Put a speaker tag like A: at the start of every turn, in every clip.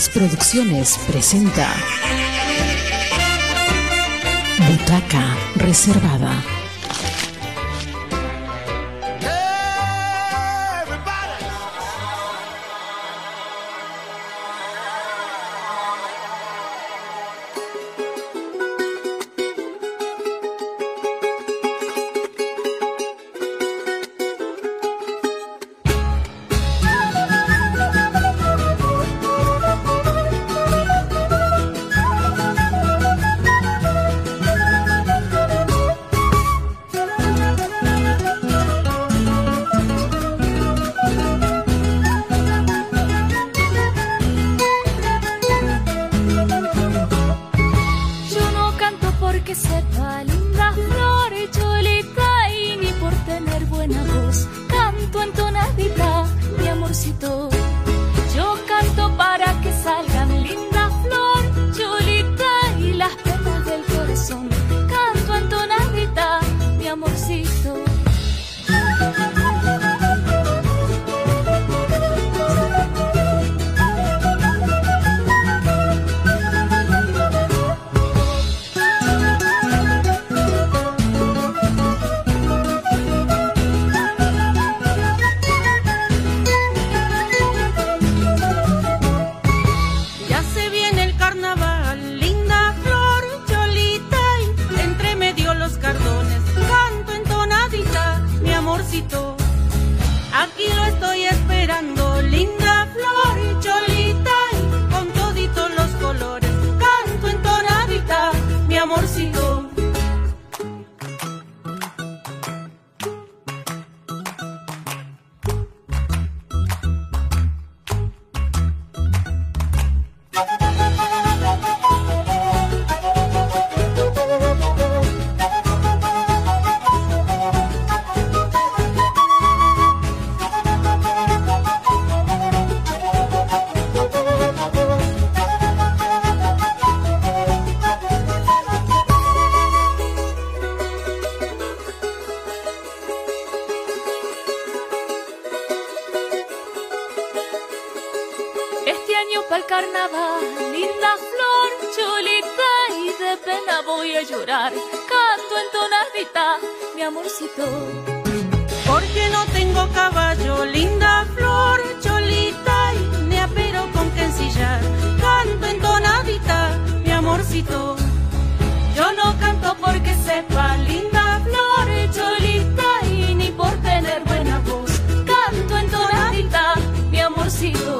A: Armas Producciones presenta Butaca Reservada.
B: Linda flor, chulita y de pena voy a llorar. Canto entonadita, mi amorcito.
C: Porque no tengo caballo, linda flor, cholita y me apero con que ensillar. Canto entonadita, mi amorcito.
B: Yo no canto porque sepa, linda flor, cholita y ni por tener buena voz. Canto entonadita, mi amorcito.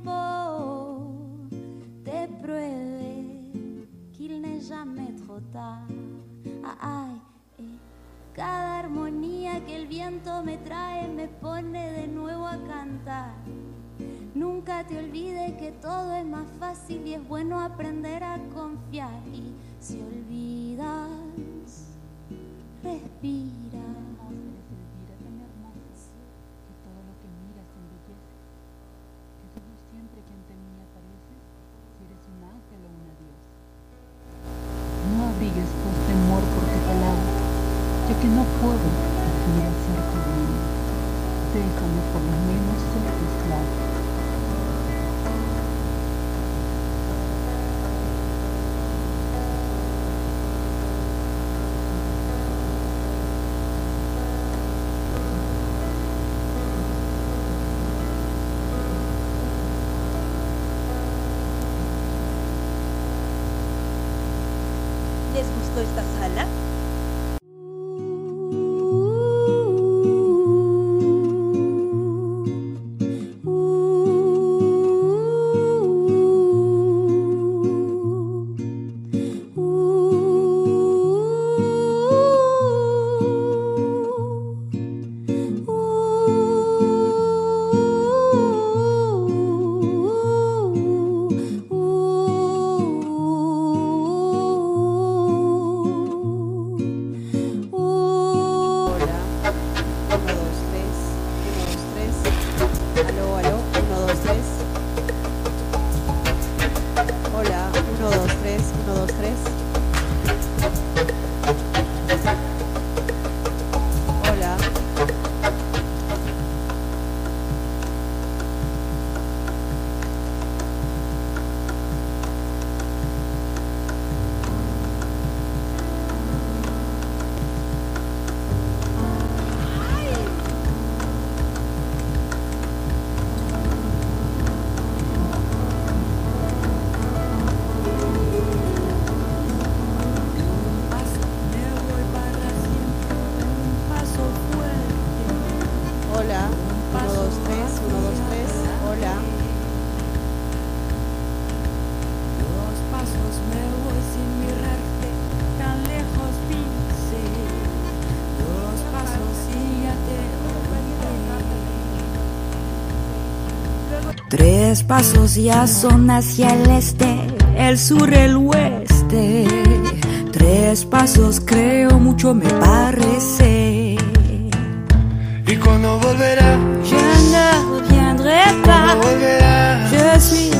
B: Tiempo te pruebe qu'il n'est jamais trop tard. Ay, eh. Cada armonía que el viento me trae me pone de nuevo a cantar. Nunca te olvides que todo es más fácil y es bueno aprender a confiar. Y si olvidas, respira.
D: Tres pasos ya son hacia el este, el sur, el oeste. Tres pasos creo mucho me parece.
E: ¿Y cuando volverá?
D: Je ne suis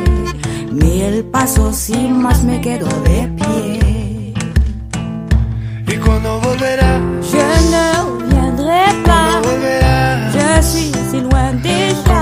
D: Mil pasos y más me quedo de pie.
E: ¿Y cuando volverás?
D: Je ne reviendrai pas,
E: ¿Cuándo volverás?
D: je suis si loin
E: ¿Cuándo
D: déjà.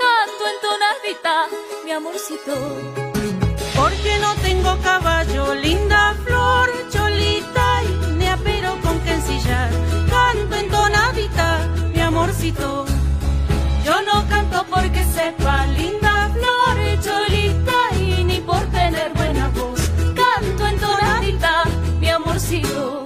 A: canto entonadita, mi amorcito.
F: Porque no tengo caballo, linda flor, cholita, y me apero con que ensillar. Canto entonadita, mi amorcito. Yo no canto porque sepa, linda flor, cholita, y ni por tener buena voz. Canto entonadita, mi amorcito.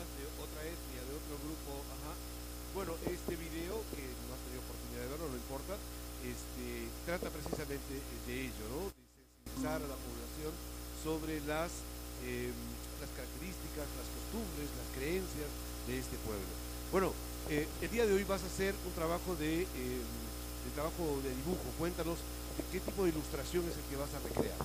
G: De
H: otra etnia, de otro grupo, ajá. Bueno, este video, que no has tenido oportunidad de verlo, no importa, este, trata precisamente de ello, ¿no? De sensibilizar a la población sobre las, eh, las características, las costumbres, las creencias de este pueblo. Bueno, eh, el día de hoy vas a hacer un trabajo de, eh, de trabajo de dibujo. Cuéntanos de qué tipo de ilustración es el que vas a recrear.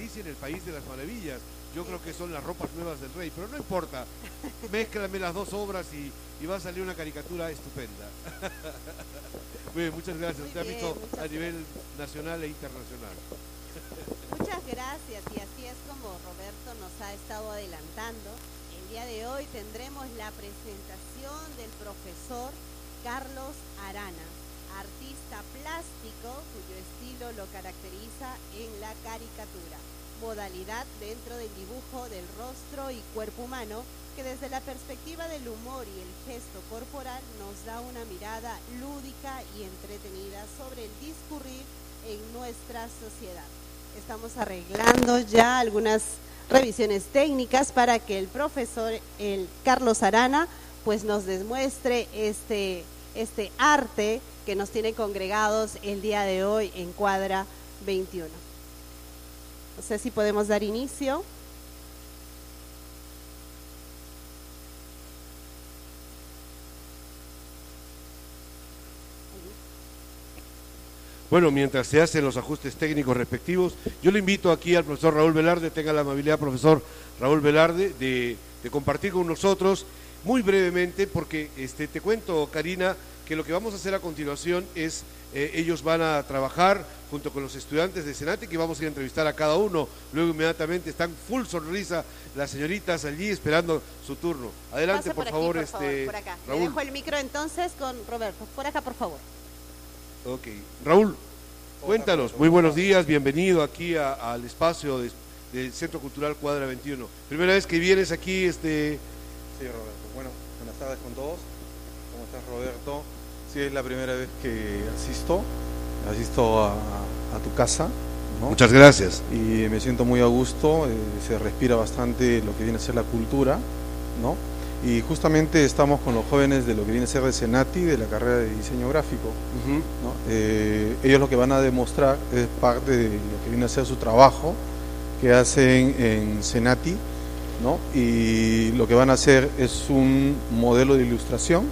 H: Alicia en el País de las Maravillas. Yo creo que son las ropas nuevas del rey, pero no importa. Mézclame las dos obras y, y va a salir una caricatura estupenda. Muy bien, muchas gracias.
F: Muy
H: Te ha
F: bien,
H: visto
F: muchas
H: a nivel nacional e internacional.
F: Muchas gracias y así es como Roberto nos ha estado adelantando. El día de hoy tendremos la presentación del profesor Carlos Arana, artista plástico cuyo estilo lo caracteriza en la caricatura, modalidad dentro del dibujo del rostro y cuerpo humano que desde la perspectiva del humor y el gesto corporal nos da una mirada lúdica y entretenida sobre el discurrir en nuestra sociedad. Estamos arreglando ya algunas revisiones técnicas para que el profesor, el Carlos Arana, pues nos demuestre este, este arte que nos tiene congregados el día de hoy en cuadra 21. No sé si podemos dar inicio.
H: Bueno, mientras se hacen los ajustes técnicos respectivos, yo le invito aquí al profesor Raúl Velarde, tenga la amabilidad, profesor Raúl Velarde, de, de compartir con nosotros muy brevemente, porque este, te cuento, Karina, que lo que vamos a hacer a continuación es, eh, ellos van a trabajar junto con los estudiantes de Senati, que vamos a ir a entrevistar a cada uno, luego inmediatamente están full sonrisa las señoritas allí esperando su turno. Adelante, por,
F: aquí,
H: favor,
F: por
H: este,
F: favor, por acá. Le
H: Raúl.
F: dejo el micro entonces con Roberto. Por acá, por favor.
H: Ok. Raúl, cuéntanos. Muy buenos días, bienvenido aquí a- al espacio de- del Centro Cultural Cuadra 21. Primera vez que vienes aquí, este...
I: Sí, Roberto. Bueno, buenas tardes con todos. ¿Cómo estás, Roberto? Sí, es la primera vez que asisto. Asisto a, a tu casa. ¿no?
H: Muchas gracias.
I: Y me siento muy a gusto. eh, se respira bastante lo que viene a ser la cultura, ¿no? Y justamente estamos con los jóvenes de lo que viene a ser de Senati, de la carrera de diseño gráfico. ¿no? Eh, ellos lo que van a demostrar es parte de lo que viene a ser su trabajo que hacen en Senati, ¿no? Y lo que van a hacer es un modelo de ilustración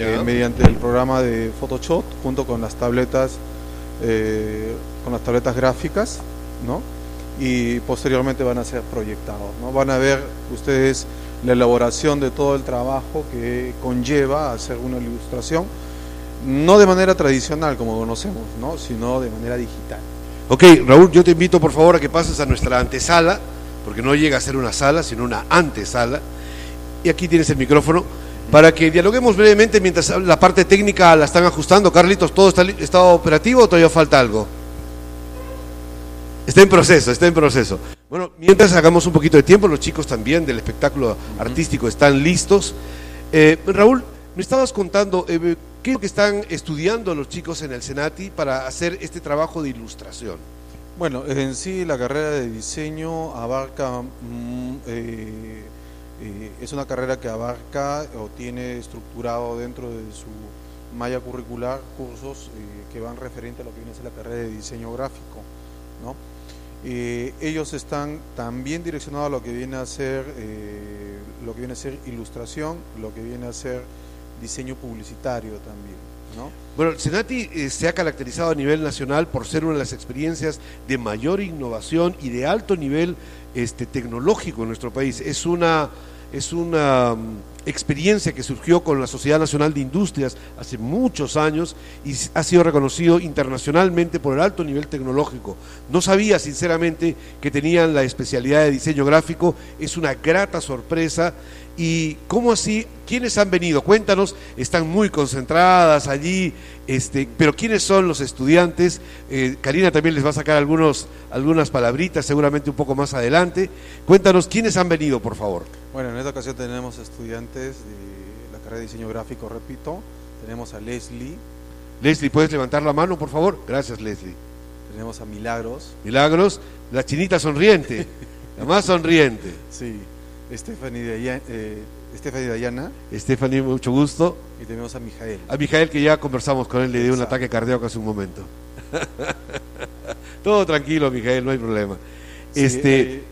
I: eh, mediante el programa de Photoshop junto con las tabletas, eh, con las tabletas gráficas, ¿no? Y posteriormente van a ser proyectados, ¿no? Van a ver ustedes la elaboración de todo el trabajo que conlleva hacer una ilustración, no de manera tradicional como conocemos, ¿no? Sino de manera digital.
H: Ok, Raúl, yo te invito por favor a que pases a nuestra antesala, porque no llega a ser una sala, sino una antesala. Y aquí tienes el micrófono para que dialoguemos brevemente mientras la parte técnica la están ajustando. Carlitos, ¿todo está, operativo o todavía falta algo? Está en proceso, está en proceso. Bueno, mientras hagamos un poquito de tiempo, los chicos también del espectáculo artístico están listos. Eh, Raúl, me estabas contando eh, qué es lo que están estudiando los chicos en el Senati para hacer este trabajo de ilustración.
I: Bueno, en sí la carrera de diseño abarca, mm, eh, eh, es una carrera que abarca o tiene estructurado dentro de su malla curricular cursos eh, que van referente a lo que viene a ser la carrera de diseño gráfico, ¿no? Eh, ellos están también direccionados a lo que viene a ser eh, lo que viene a ser ilustración, lo que viene a ser diseño publicitario también, ¿no?
H: Bueno, el Senati eh, se ha caracterizado a nivel nacional por ser una de las experiencias de mayor innovación y de alto nivel este, tecnológico en nuestro país. Es una, es una mm, experiencia que surgió con la Sociedad Nacional de Industrias hace muchos años y ha sido reconocido internacionalmente por el alto nivel tecnológico. No sabía sinceramente que tenían la especialidad de diseño gráfico, es una grata sorpresa. ¿Y cómo así? ¿Quiénes han venido? Cuéntanos, están muy concentradas allí, este, pero ¿quiénes son los estudiantes? Eh, Karina también les va a sacar algunos, algunas palabritas, seguramente un poco más adelante. Cuéntanos, ¿quiénes han venido, por favor?
I: Bueno, en esta ocasión tenemos estudiantes de la carrera de diseño gráfico, repito. Tenemos a Leslie,
H: Leslie, ¿puedes levantar la mano, por favor? Gracias, Leslie.
I: tenemos a Milagros,
H: Milagros, la chinita sonriente, la más sonriente.
I: sí, Stephanie, Daya- eh, Stephanie Dayana
H: Stephanie, mucho gusto.
I: y tenemos a Mijael.
H: A Mijael, que ya conversamos con él, le dio un ataque cardíaco hace un momento. Todo tranquilo, Mijael, no hay problema.
I: Sí,
H: este,
I: eh,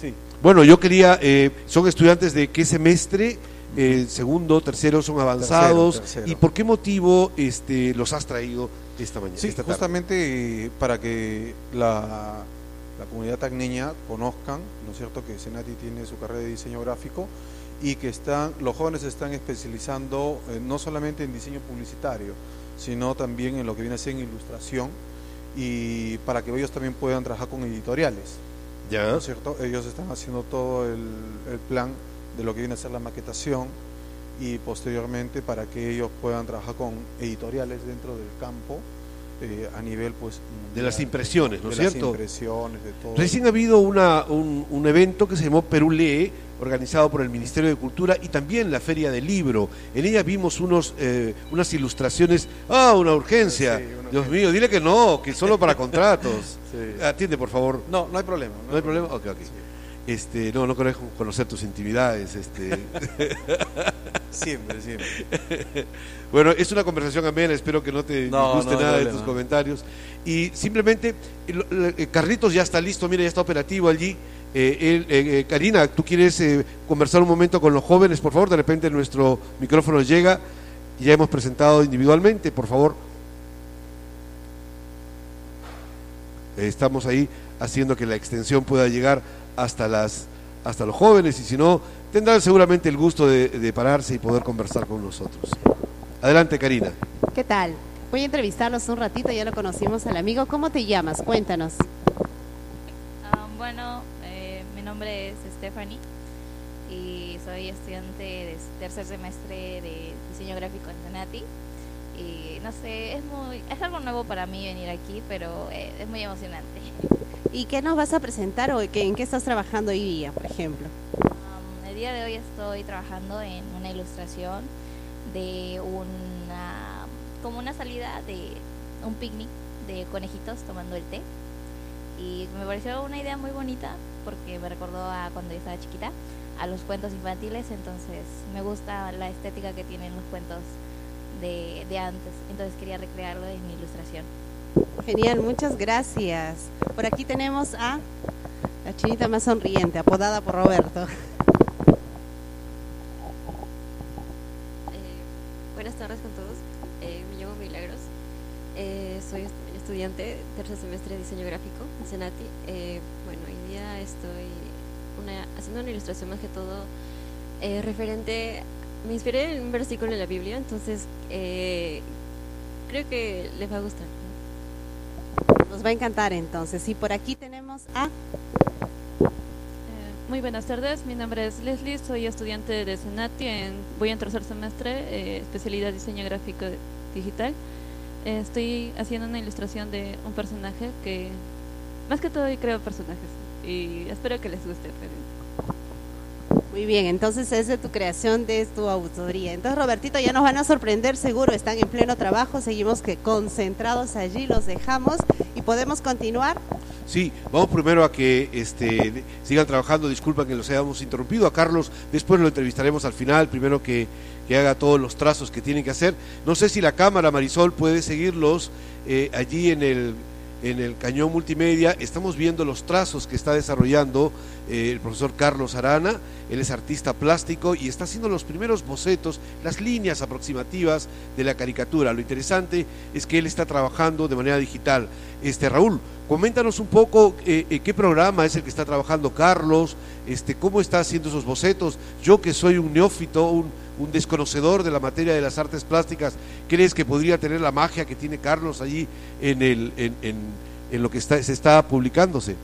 I: sí.
H: Bueno, yo quería, eh, son estudiantes de qué semestre, Eh, segundo, tercero, son avanzados.
I: Tercero, tercero.
H: ¿Y por qué motivo este, los has traído esta mañana?
I: Sí,
H: esta tarde?
I: justamente para que la, la comunidad tacneña conozcan, ¿no es cierto?, que Senati tiene su carrera de diseño gráfico y que están, los jóvenes se están especializando eh, no solamente en diseño publicitario, sino también en lo que viene a ser en ilustración y para que ellos también puedan trabajar con editoriales.
H: Ya.
I: ¿no es cierto? Ellos están haciendo todo el, el plan de lo que viene a ser la maquetación y posteriormente para que ellos puedan trabajar con editoriales dentro del campo eh, a nivel pues
H: De las impresiones, ¿no es cierto?
I: impresiones, de todo.
H: Recién ha habido una, un, un evento que se llamó Perú Lee, organizado por el Ministerio de Cultura y también la Feria del Libro. En ella vimos unos, eh, unas ilustraciones. ¡Ah, una urgencia!
I: Sí, una
H: Dios
I: urgencia.
H: mío, dile que no, que solo para contratos.
I: Sí.
H: Atiende, por favor.
I: No, no hay problema.
H: ¿No hay problema? Ok, ok. Este, no, no conozco conocer tus intimidades. Este.
I: Siempre, siempre.
H: Bueno, es una conversación amena, espero que no te
I: No,
H: guste
I: no
H: nada de tus comentarios. Y simplemente, el Carlitos ya está listo, mira, ya está operativo allí. Eh, él, eh, eh, Karina, ¿tú quieres eh, conversar un momento con los jóvenes, por favor? De repente nuestro micrófono llega, ya hemos presentado individualmente, por favor. Eh, Estamos ahí haciendo que la extensión pueda llegar hasta las hasta los jóvenes y si no tendrán seguramente el gusto de, de pararse y poder conversar con nosotros. Adelante, Karina.
F: ¿Qué tal? Voy a entrevistarlos un ratito, ya lo conocimos al amigo. ¿Cómo te llamas? Cuéntanos.
J: Ah, bueno, eh, mi nombre es Stephanie y soy estudiante de tercer semestre de diseño gráfico en Senati. Y no sé, es muy es algo nuevo para mí venir aquí, pero eh, es muy emocionante.
F: ¿Y qué nos vas a presentar? ¿Qué- ¿En qué estás trabajando hoy día, por ejemplo?
J: El día de hoy estoy trabajando en una ilustración de una como una salida de un picnic de conejitos tomando el té y me pareció una idea muy bonita porque me recordó a cuando yo estaba chiquita a los cuentos infantiles entonces me gusta la estética que tienen los cuentos de, de antes entonces quería recrearlo en mi ilustración
F: Genial, muchas gracias. Por aquí tenemos a la chinita más sonriente, apodada por Roberto.
K: Estudiante tercer semestre de diseño gráfico en Senati. Eh, bueno, hoy día estoy una- haciendo una ilustración más que todo eh, referente. Me inspiré en un versículo en la Biblia, entonces eh, creo que les va a gustar.
F: Nos va a encantar entonces. Y por aquí tenemos a...
L: Muy buenas tardes, mi nombre es Leslie, soy estudiante de Senati, en, voy en tercer semestre, eh, especialidad diseño gráfico digital. Eh, estoy haciendo una ilustración de un personaje que, más que todo, creo personajes y espero que les guste.
F: Muy bien, entonces es de tu creación, de tu autoría. Entonces, Robertito, ya nos van a sorprender, seguro, están en pleno trabajo, seguimos que concentrados allí, los dejamos y podemos continuar.
H: Sí, vamos primero a que este, sigan trabajando. Disculpen que los hayamos interrumpido. A Carlos, después lo entrevistaremos al final. Primero que, haga todos los trazos que tiene que hacer. No sé si la cámara, Marisol, puede seguirlos eh, allí en el, en el cañón multimedia. Estamos viendo los trazos que está desarrollando eh, el profesor Carlos Arana. Él es artista plástico y está haciendo los primeros bocetos, las líneas aproximativas de la caricatura. Lo interesante es que él está trabajando de manera digital. Este Raúl, coméntanos un poco eh, eh, qué programa es el que está trabajando Carlos, este, cómo está haciendo esos bocetos. Yo que soy un neófito, un, desconocedor de la materia de las artes plásticas, ¿crees que podría tener la magia que tiene Carlos allí en, el, en, lo que está, se está publicándose?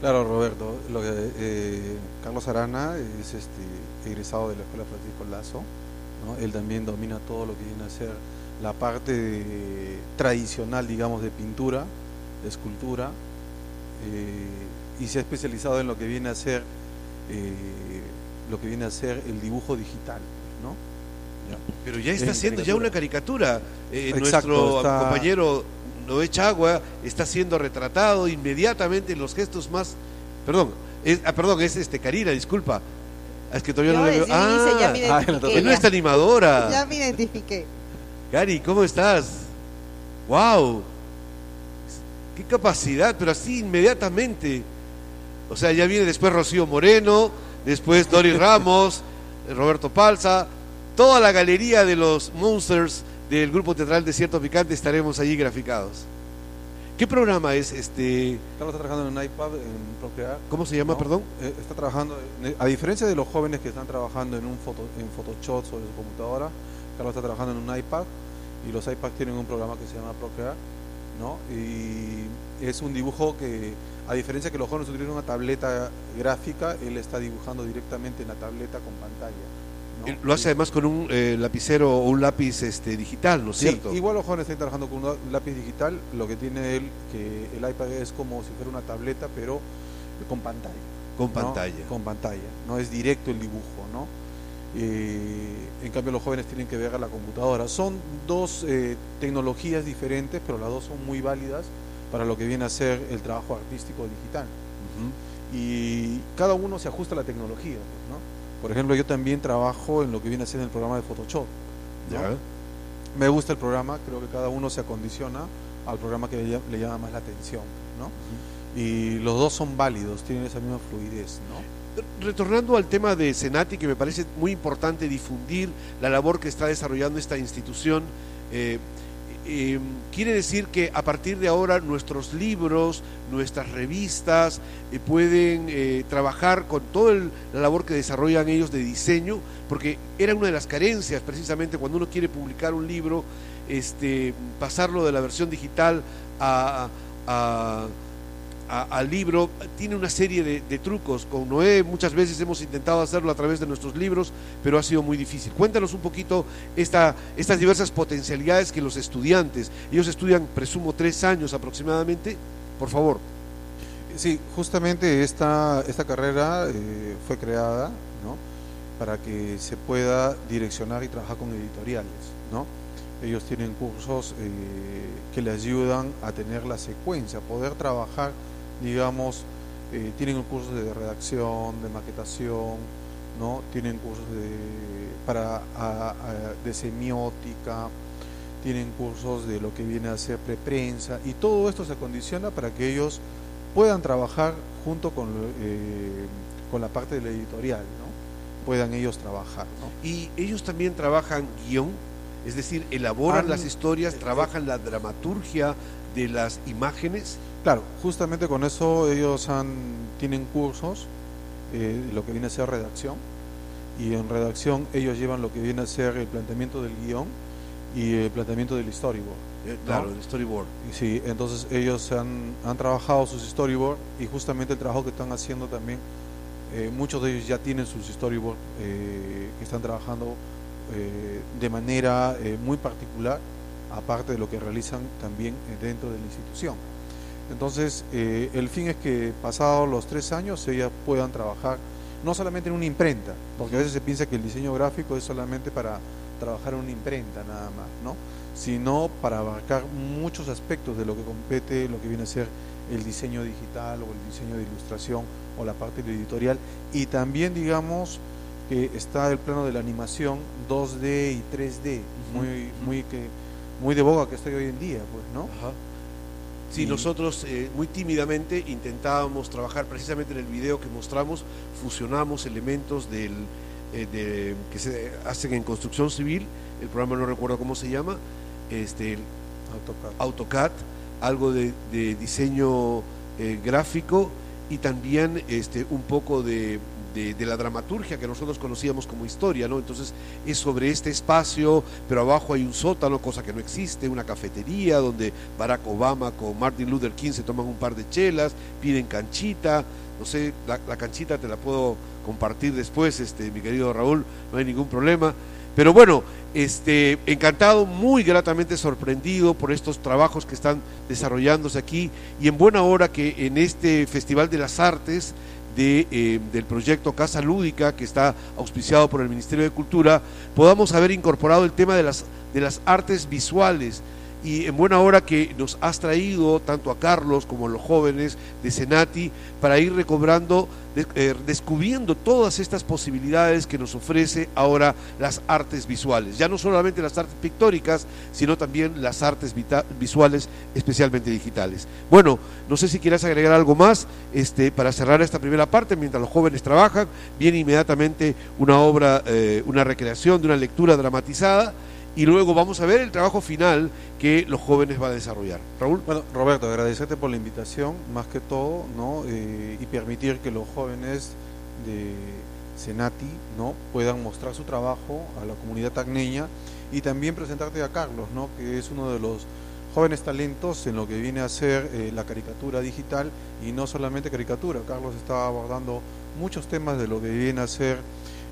I: Claro, Roberto. Lo que, eh, Carlos Arana es este, egresado de la Escuela Francisco Lazo. Él también domina todo lo que viene a ser la parte tradicional, digamos, de pintura, escultura, eh, y se ha especializado en lo que viene a ser eh, lo que viene a ser el dibujo digital, ¿no? Ya.
H: Pero ya está
I: En
H: haciendo ya una caricatura. Eh,
I: Exacto,
H: nuestro
I: está-
H: compañero Noé Chagua está siendo retratado inmediatamente en los gestos más. Perdón, es, ah, perdón, es este Karina, disculpa. Es que todavía
F: Yo
H: no le veo.
F: inicio ya me
H: Ah,
F: identifiqué,
H: es nuestra animadora.
F: Ya me identifiqué.
H: Cari, ¿cómo estás? ¡Wow! ¡Qué capacidad! Pero así inmediatamente. O sea, ya viene después Rocío Moreno, después Doris Ramos, Roberto Palza, toda la galería de los Monsters del grupo teatral Desierto Picante estaremos allí graficados. ¿Qué programa es este?
I: Carlos está trabajando en un iPad, en Procreate.
H: ¿Cómo se llama,
I: ¿no?
H: perdón?
I: Eh, está trabajando, eh, a diferencia de los jóvenes que están trabajando en un foto, en Photoshop sobre su computadora, Carlos está trabajando en un iPad y los iPads tienen un programa que se llama Procreate, ¿no? Y es un dibujo que, a diferencia que los jóvenes utilizan una tableta gráfica, él está dibujando directamente en la tableta con pantalla. ¿no?
H: Lo hace además con un eh, lapicero o un lápiz este, digital, ¿no es
I: Sí,
H: cierto?
I: igual los jóvenes están trabajando con un lápiz digital, lo que tiene él, que el iPad es como si fuera una tableta, pero con pantalla.
H: Con
I: ¿no?
H: pantalla.
I: Con pantalla, no es directo el dibujo, ¿no? Eh, en cambio los jóvenes tienen que ver a la computadora. Son dos eh, tecnologías diferentes, pero las dos son muy válidas para lo que viene a ser el trabajo artístico digital. Y cada uno se ajusta a la tecnología, ¿no? Por ejemplo, yo también trabajo en lo que viene a ser el programa de Photoshop. ¿no? Me gusta el programa, creo que cada uno se acondiciona al programa que le, llama- le llama más la atención, ¿no? Y los dos son válidos, tienen esa misma fluidez, ¿no?
H: Retornando al tema de Senati, que me parece muy importante difundir la labor que está desarrollando esta institución, eh, eh, quiere decir que a partir de ahora nuestros libros, nuestras revistas eh, pueden eh, trabajar con toda la labor que desarrollan ellos de diseño, porque era una de las carencias precisamente cuando uno quiere publicar un libro, este, pasarlo de la versión digital a- al libro tiene una serie de, trucos. Con Noé muchas veces hemos intentado hacerlo a través de nuestros libros, pero ha sido muy difícil. Cuéntanos un poquito esta, estas diversas potencialidades que los estudiantes, ellos estudian, presumo, tres años aproximadamente, por favor.
I: Sí, justamente esta, esta carrera eh, fue creada ¿no? para que se pueda direccionar y trabajar con editoriales. ¿no? Ellos tienen cursos eh, que les ayudan a tener la secuencia, poder trabajar, digamos, eh, tienen cursos de redacción, de maquetación, ¿no? tienen cursos de, para, de semiótica, tienen cursos de lo que viene a ser preprensa y todo esto se condiciona para que ellos puedan trabajar junto con, eh, con la parte de la editorial, ¿no? puedan ellos trabajar. ¿no?
H: Y ellos también trabajan guion, es decir, elaboran
I: Han-
H: las historias, trabajan la dramaturgia de las imágenes.
I: Claro, justamente con eso ellos han, tienen cursos, eh, lo que viene a ser redacción, y en redacción ellos llevan lo que viene a ser el planteamiento del guion y el planteamiento del storyboard.
H: Eh,
I: ¿no?
H: claro, el storyboard.
I: Sí, entonces ellos han, han trabajado sus storyboard y justamente el trabajo que están haciendo también, eh, muchos de ellos ya tienen sus storyboard eh, que están trabajando eh, de manera eh, muy particular, aparte de lo que realizan también eh, dentro de la institución. Entonces, el fin es que pasados los tres años ellas puedan trabajar no solamente en una imprenta, porque a veces se piensa que el diseño gráfico es solamente para trabajar en una imprenta nada más, ¿no? sino para abarcar muchos aspectos de lo que compete lo que viene a ser el diseño digital o el diseño de ilustración o la parte de editorial y también digamos que está el plano de la animación 2D y 3D muy muy que muy de boga que estoy hoy en día pues no
H: Sí,
I: Y-
H: nosotros eh, muy tímidamente intentábamos trabajar precisamente en el video que mostramos, fusionamos elementos del, eh, de- que se hacen en construcción civil, el programa no recuerdo cómo se llama, este,
I: AutoCAD,
H: AutoCAD algo de, de diseño eh, gráfico y también este, un poco de, de, la dramaturgia que nosotros conocíamos como historia, ¿no? Entonces es sobre este espacio, pero abajo hay un sótano, cosa que no existe, una cafetería donde Barack Obama con Martin Luther King se toman un par de chelas, piden canchita, no sé, la, la canchita te la puedo compartir después, este, mi querido Raúl, no hay ningún problema. Pero bueno, este, encantado, muy gratamente sorprendido por estos trabajos que están desarrollándose aquí y en buena hora que en este Festival de las Artes de, eh, del proyecto Casa Lúdica que está auspiciado por el Ministerio de Cultura, podamos haber incorporado el tema de las, de las artes visuales y en buena hora que nos has traído tanto a Carlos como a los jóvenes de Senati para ir recobrando, eh, descubriendo todas estas posibilidades que nos ofrece ahora las artes visuales. Ya no solamente las artes pictóricas, sino también las artes visuales, especialmente digitales. Bueno, no sé si quieras agregar algo más este, para cerrar esta primera parte mientras los jóvenes trabajan. Viene inmediatamente una obra, eh, una recreación de una lectura dramatizada y luego vamos a ver el trabajo final que los jóvenes van a desarrollar. Raúl.
I: Bueno, Roberto, agradecerte por la invitación, más que todo, ¿no? Eh, y permitir que los jóvenes de Senati, ¿no? Puedan mostrar su trabajo a la comunidad tacneña y también presentarte a Carlos, ¿no? Que es uno de los jóvenes talentos en lo que viene a ser eh, la caricatura digital y no solamente caricatura. Carlos está abordando muchos temas de lo que viene a ser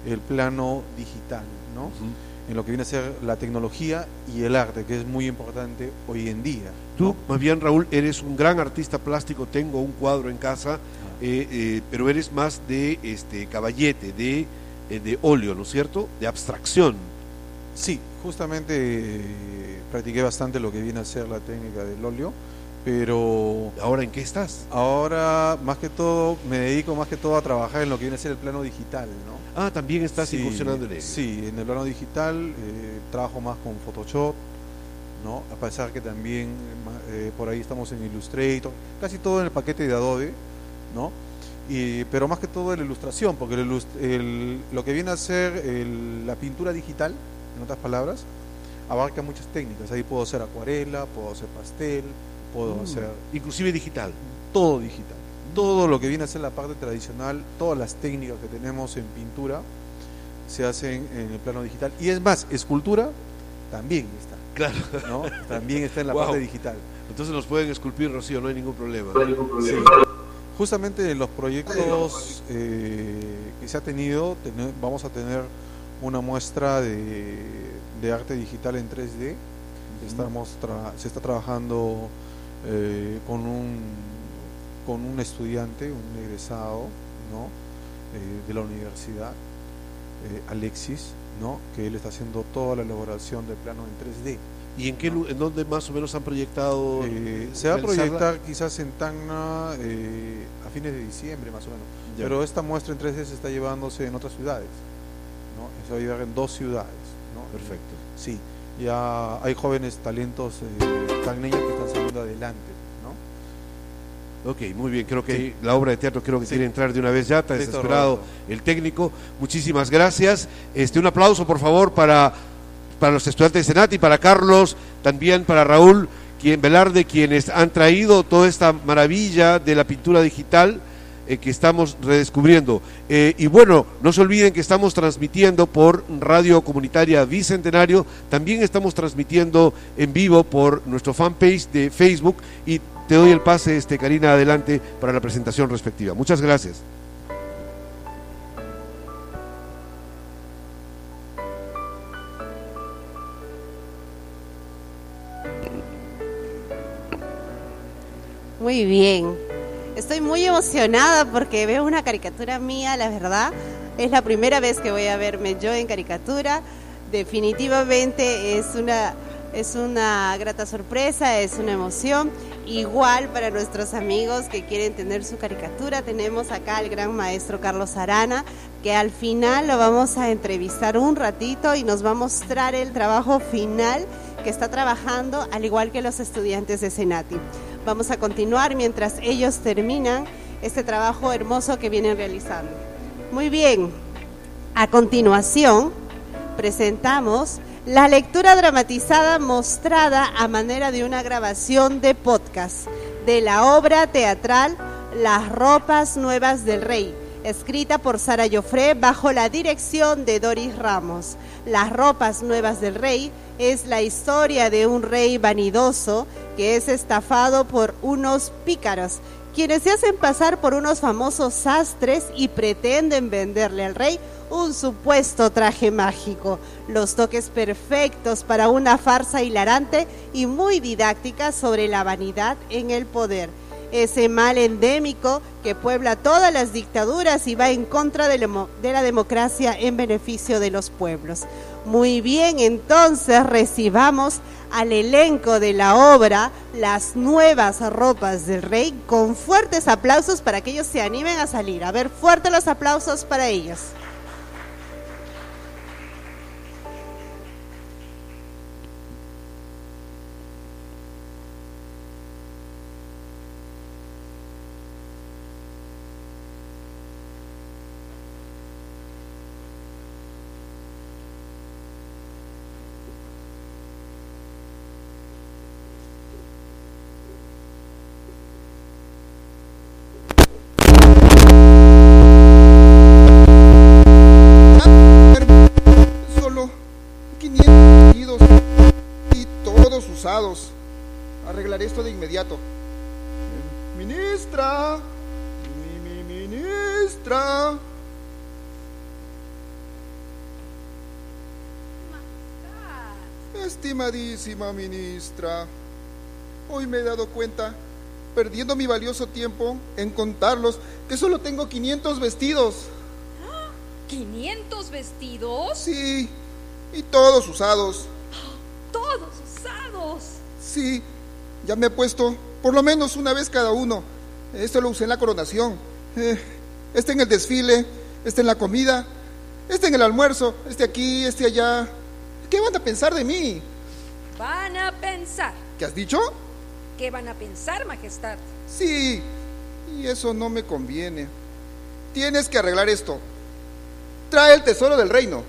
I: el plano digital, ¿no? En lo que viene a ser la tecnología y el arte, que es muy importante hoy en día.
H: Tú, más bien, Raúl, eres un gran artista plástico, tengo un cuadro en casa, eh, eh, pero eres más de este caballete, de, eh, de óleo, ¿no es cierto? De abstracción.
I: Sí, justamente eh, practiqué bastante lo que viene a ser la técnica del óleo, pero...
H: ¿Ahora en qué estás?
I: Ahora, más que todo, me dedico más que todo a trabajar en lo que viene a ser el plano digital, ¿no?
H: Ah, también estás
I: Sí,
H: incursionando en ello.
I: Sí, en el plano digital eh, trabajo más con Photoshop, ¿no? A pesar que también ma- eh, por ahí estamos en Illustrator, casi todo en el paquete de Adobe, ¿no? Y, pero más que todo en la ilustración, porque el el- lo que viene a ser el- la pintura digital, en otras palabras, abarca muchas técnicas. Ahí puedo hacer acuarela, puedo hacer pastel, puedo
H: Mm,
I: hacer...
H: Inclusive digital.
I: Todo digital. Todo lo que viene a ser la parte tradicional, todas las técnicas que tenemos en pintura se hacen en el plano digital. Y es más, escultura también está.
H: Claro.
I: ¿no? También está en la
H: Wow.
I: parte digital.
H: Entonces nos pueden esculpir, Rocío, no hay ningún problema.
I: Sí. Justamente en los proyectos eh, que se ha tenido, tene- vamos a tener una muestra de, de arte digital en 3D. Estamos tra- se está trabajando eh, con, un, con un estudiante, un egresado ¿no? Eh, de la universidad, eh, Alexis, ¿no? que él está haciendo toda la elaboración del plano en 3D.
H: ¿Y en qué en dónde más o menos han proyectado?
I: Eh, se va a proyectar quizás en Tacna eh, a fines de diciembre más o menos.
H: Ya.
I: Pero esta muestra en 3D se está llevándose en otras ciudades. ¿no? Se va a llevar en dos ciudades. ¿no?
H: Perfecto.
I: Sí, ya hay jóvenes talentos eh, que están saliendo adelante. ¿no?
H: Ok, muy bien, creo que la obra de teatro creo que
I: Sí.
H: quiere entrar de una vez ya, está desesperado
I: Roberto.
H: el técnico. Muchísimas gracias. Este un aplauso por favor para, para los estudiantes de Senati, para Carlos, también para Raúl, quien Velarde, quienes han traído toda esta maravilla de la pintura digital eh, que estamos redescubriendo. Eh, y bueno, no se olviden que estamos transmitiendo por Radio Comunitaria Bicentenario, también estamos transmitiendo en vivo por nuestro fanpage de Facebook y te doy el pase, este, Karina, adelante para la presentación respectiva. Muchas gracias.
F: Muy bien. Estoy muy emocionada porque veo una caricatura mía, la verdad. Es la primera vez que voy a verme yo en caricatura. Definitivamente es una, es una grata sorpresa, es una emoción. Igual para nuestros amigos que quieren tener su caricatura, tenemos acá al gran maestro Carlos Arana, que al final lo vamos a entrevistar un ratito y nos va a mostrar el trabajo final que está trabajando, al igual que los estudiantes de Senati. Vamos a continuar mientras ellos terminan este trabajo hermoso que vienen realizando. Muy bien, a continuación presentamos La lectura dramatizada mostrada a manera de una grabación de podcast de la obra teatral Las ropas nuevas del rey, escrita por Sara Joffre bajo la dirección de Doris Ramos. Las ropas nuevas del rey es la historia de un rey vanidoso que es estafado por unos pícaros, quienes se hacen pasar por unos famosos sastres y pretenden venderle al rey un supuesto traje mágico, los toques perfectos para una farsa hilarante y muy didáctica sobre la vanidad en el poder. Ese mal endémico que puebla todas las dictaduras y va en contra de la democracia en beneficio de los pueblos. Muy bien, entonces recibamos al elenco de la obra Las nuevas ropas del rey con fuertes aplausos para que ellos se animen a salir. A ver, fuertes los aplausos para ellos.
M: Estimadísima ministra, hoy me he dado cuenta, perdiendo mi valioso tiempo en contarlos, que solo tengo 500 vestidos.
N: ¿500 vestidos?
M: Sí, y todos usados.
N: Todos usados.
M: Sí, ya me he puesto por lo menos una vez cada uno. Este lo usé en la coronación, eh, este en el desfile, este en la comida, este en el almuerzo, este aquí, este allá. ¿Qué van a pensar de mí?
N: Van a pensar.
M: ¿Qué has dicho?
N: ¿Qué van a pensar, Majestad?
M: Sí, y eso no me conviene. Tienes que arreglar esto. Trae el tesoro del reino.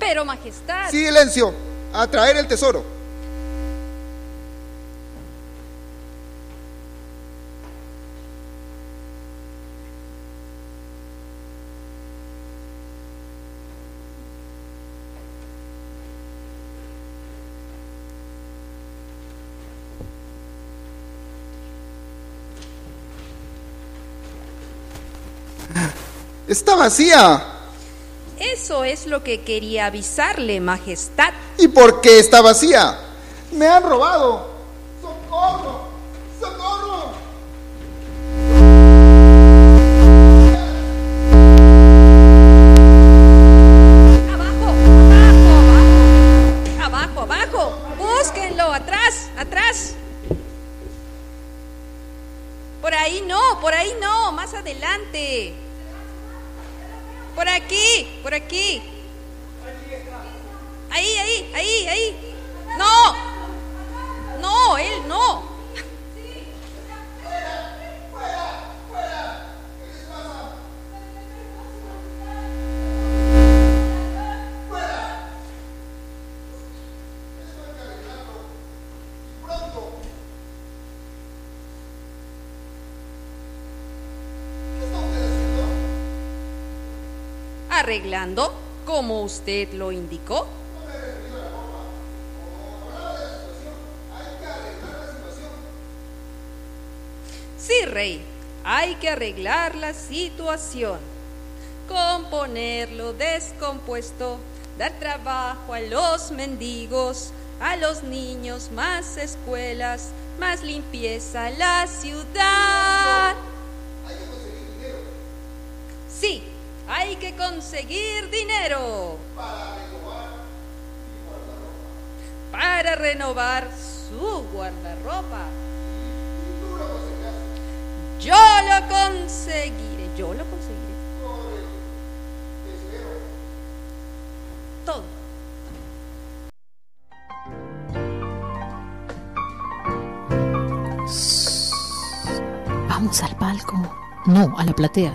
N: Pero, Majestad.
M: Silencio, a traer el tesoro. Está vacía.
N: Eso es lo que quería avisarle, Majestad.
M: ¿Y por qué está vacía? Me han robado. ¡Socorro! ¡Socorro!
N: Abajo, abajo. Búsquenlo. Atrás, atrás. Por ahí no, por ahí no. Más adelante. Por aquí, por aquí. Ahí, ahí, ahí, ahí. No. No, él no. Arreglando como usted lo indicó. Sí, rey, hay que arreglar la situación. Componer lo descompuesto, dar trabajo a los mendigos, a los niños, más escuelas, más limpieza a la ciudad. Conseguir dinero para renovar su guardarropa. Yo lo conseguiré, yo lo conseguiré. Todo.
O: Vamos al palco. No, a la platea.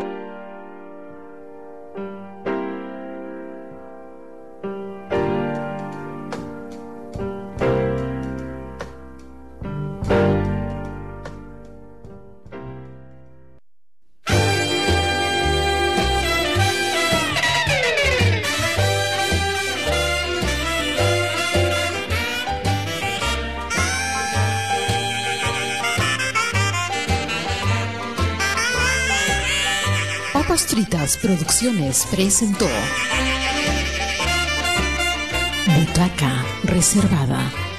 O: Presentó Butaca Reservada.